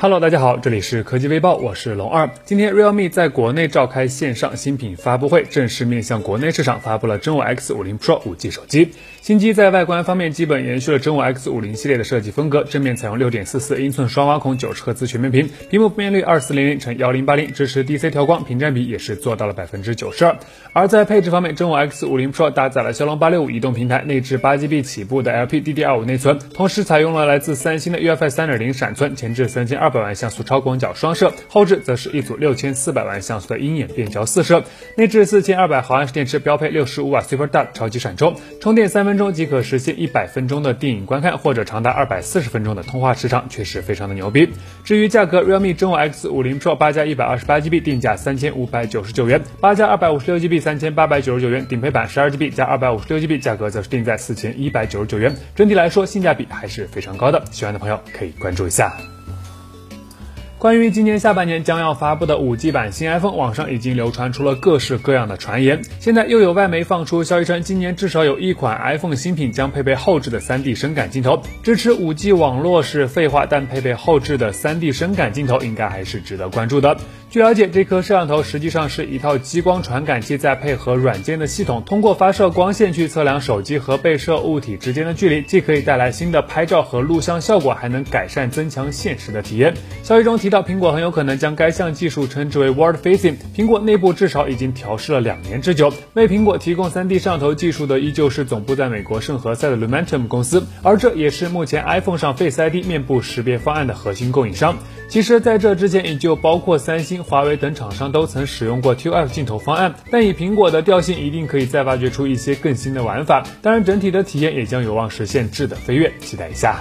Hello，大家好，这里是科技微报，我是龙二。今天 Realme 在国内召开线上新品发布会，正式面向国内市场发布了真我 X50 Pro 5G 手机。新机在外观方面基本延续了真我 X50 系列的设计风格，正面采用6.44英寸双挖孔九十赫兹全面屏，屏幕分辨率2400乘1080，支持 DC 调光，屏占比也是做到了百分之九十二。而在配置方面，真我 X50 Pro 搭载了骁龙865移动平台，内置 8GB 起步的 LPDDR5 内存，同时采用了来自三星的 UFS 3.0闪存，前置3200。二百万像素超广角双摄，后置则是一组六千四百万像素的鹰眼变焦四摄，内置四千二百毫安时电池，标配六十五瓦 Super Dart 超级闪充，充电三分钟即可实现一百分钟的电影观看，或者长达二百四十分钟的通话时长，确实非常的牛逼。至于价格，Realme 真我 X 五零 Pro 八加一百二十八 GB 定价三千五百九十九元，八加二百五十六 GB 三千八百九十九元，顶配版十二 GB 加二百五十六 GB 价格则是定在四千一百九十九元。整体来说，性价比还是非常高的，喜欢的朋友可以关注一下。关于今年下半年将要发布的五 G 版新 iPhone，网上已经流传出了各式各样的传言。现在又有外媒放出消息称，今年至少有一款 iPhone 新品将配备后置的 3D 深感镜头。支持五 G 网络是废话，但配备后置的 3D 深感镜头应该还是值得关注的。据了解，这颗摄像头实际上是一套激光传感器，再配合软件的系统，通过发射光线去测量手机和被摄物体之间的距离，既可以带来新的拍照和录像效果，还能改善增强现实的体验。消息中提。提到苹果很有可能将该项技术称之为 World Facing，苹果内部至少已经调试了两年之久。为苹果提供 3D 摄像头技术的依旧是总部在美国圣何塞的 Lumentum 公司，而这也是目前 iPhone 上 Face ID 面部识别方案的核心供应商。其实，在这之前，也就包括三星、华为等厂商都曾使用过 ToF 镜头方案，但以苹果的调性，一定可以再挖掘出一些更新的玩法。当然，整体的体验也将有望实现质的飞跃，期待一下。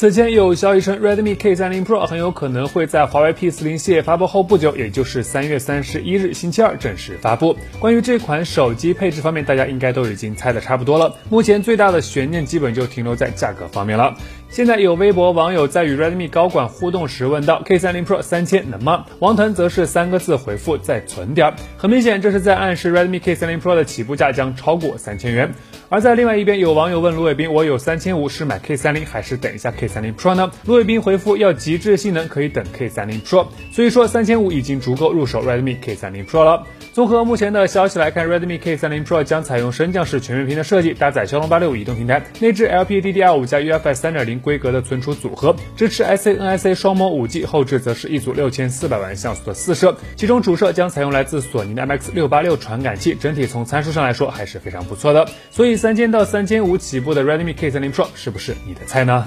此前有消息称，Redmi K30 Pro 很有可能会在华为 P40 系列发布后不久，也就是三月三十一日星期二正式发布。关于这款手机配置方面，大家应该都已经猜得差不多了。目前最大的悬念基本就停留在价格方面了。现在有微博网友在与 Redmi 高管互动时问到：“K30 Pro 三千能吗？”王腾则是三个字回复：“再存点。”很明显，这是在暗示 Redmi K30 Pro 的起步价将超过三千元。而在另外一边，有网友问卢伟斌：“我有三千五，是买 K30 还是等一下 K？K30 Pro 呢？”卢伟斌回复：“要极致性能，可以等 K30 Pro。”所以说，三千五已经足够入手 Redmi K30 Pro 了。综合目前的消息来看，Redmi K30 Pro 将采用升降式全面屏的设计，搭载骁龙八六五移动平台，内置 LPDDR5 加 UFS 三点零规格的存储组合，支持 SA NSA 双模五 G，后置则是一组六千四百万像素的四摄，其中主摄将采用来自索尼的 MX 六八六传感器，整体从参数上来说还是非常不错的。所以。三千到三千五起步的 Redmi K30 Pro 是不是你的菜呢？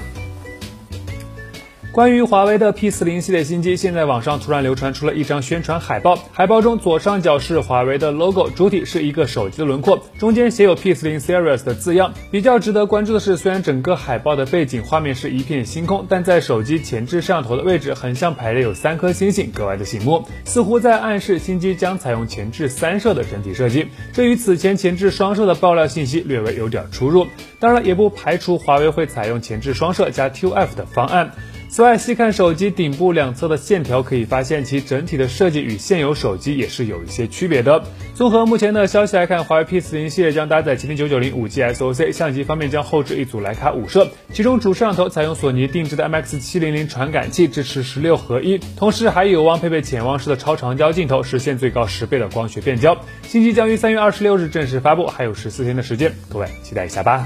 关于华为的 P 四零系列新机，现在网上突然流传出了一张宣传海报。海报中左上角是华为的 logo，主体是一个手机的轮廓，中间写有 P 四零 Series 的字样。比较值得关注的是，虽然整个海报的背景画面是一片星空，但在手机前置摄像头的位置，横向排列有三颗星星，格外的醒目，似乎在暗示新机将采用前置三摄的整体设计。这与此前前置双摄的爆料信息略微有点出入。当然，也不排除华为会采用前置双摄加 ToF 的方案。此外，细看手机顶部两侧的线条，可以发现其整体的设计与现有手机也是有一些区别的。综合目前的消息来看，华为 P40 系列将搭载麒麟990 5G SoC，相机方面将后置一组徕卡五摄，其中主摄像头采用索尼定制的 MX700 传感器，支持十六合一，同时还有望配备潜望式的超长焦镜头，实现最高十倍的光学变焦。新机将于三月二十六日正式发布，还有十四天的时间，各位期待一下吧。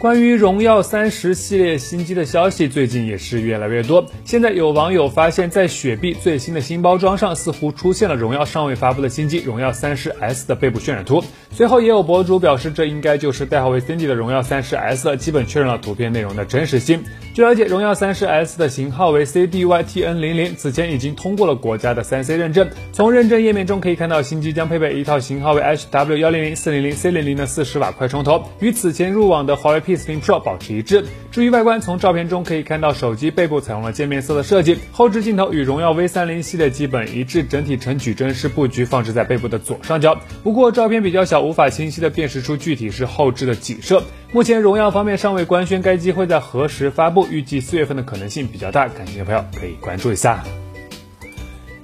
关于荣耀三十系列新机的消息，最近也是越来越多。现在有网友发现，在雪碧最新的新包装上，似乎出现了荣耀尚未发布的新机荣耀三十 S 的背部渲染图。随后也有博主表示，这应该就是代号为 Cindy 的荣耀三十 S，了基本确认了图片内容的真实性。据了解，荣耀三十 S 的型号为 CDYTN 零零，此前已经通过了国家的三 C 认证。从认证页面中可以看到，新机将配备一套型号为 HW 幺零零四零零 C 零零的四十瓦快充头，与此前入网的华为 P P40 Pro 保持一致。至于外观，从照片中可以看到，手机背部采用了渐变色的设计，后置镜头与荣耀 V 三零系列基本一致，整体呈矩阵式布局，放置在背部的左上角。不过照片比较小，无法清晰的辨识出具体是后置的几摄。目前荣耀方面尚未官宣该机会在何时发布，预计四月份的可能性比较大，感兴趣的朋友可以关注一下。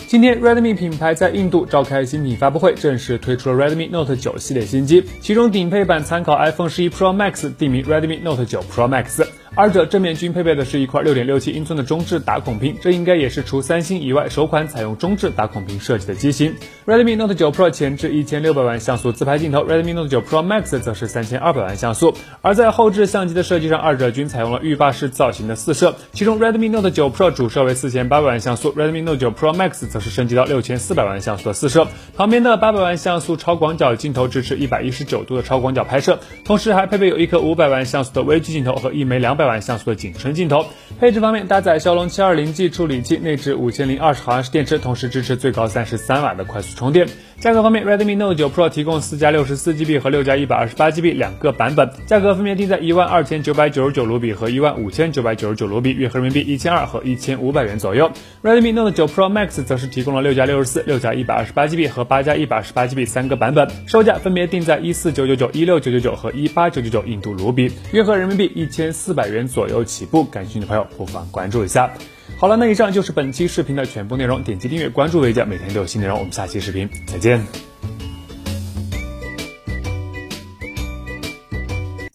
今天，Redmi 品牌在印度召开新品发布会，正式推出了 Redmi Note 9系列新机，其中顶配版参考 iPhone 11 Pro Max，定名 Redmi Note 9 Pro Max。二者正面均配备的是一块六点六七英寸的中置打孔屏，这应该也是除三星以外首款采用中置打孔屏设计的机型。Redmi Note 9 Pro 前置一千六百万像素自拍镜头，Redmi Note 9 Pro Max 则是三千二百万像素。而在后置相机的设计上，二者均采用了浴霸式造型的四摄，其中 Redmi Note 9 Pro 主摄为四千八百万像素，Redmi Note 9 Pro Max 则是升级到六千四百万像素的四摄。旁边的八百万像素超广角镜头支持一百一十九度的超广角拍摄，同时还配备有一颗五百万像素的微距镜头和一枚两百。百万像素的景深镜头。配置方面，搭载骁龙七二零 G 处理器，内置五千零二十毫安时电池，同时支持最高三十三瓦的快速充电。价格方面，Redmi Note 9 Pro 提供四加六十四 GB 和六加一百二十八 GB 两个版本，价格分别定在一万二千九百九十九卢比和一万五千九百九十九卢比，约合人民币一千二和一千五百元左右。Redmi Note 9 Pro Max 则是提供了六加六十四、六加一百二十八 GB 和八加一百二十八 GB 三个版本，售价分别定在一四九九九、一六九九九和一八九九九印度卢比，约合人民币一千四百元左右起步。感兴趣的朋友不妨关注一下。好了，那以上就是本期视频的全部内容，点击订阅关注维嘉，每天都有新内容。我们下期视频再见。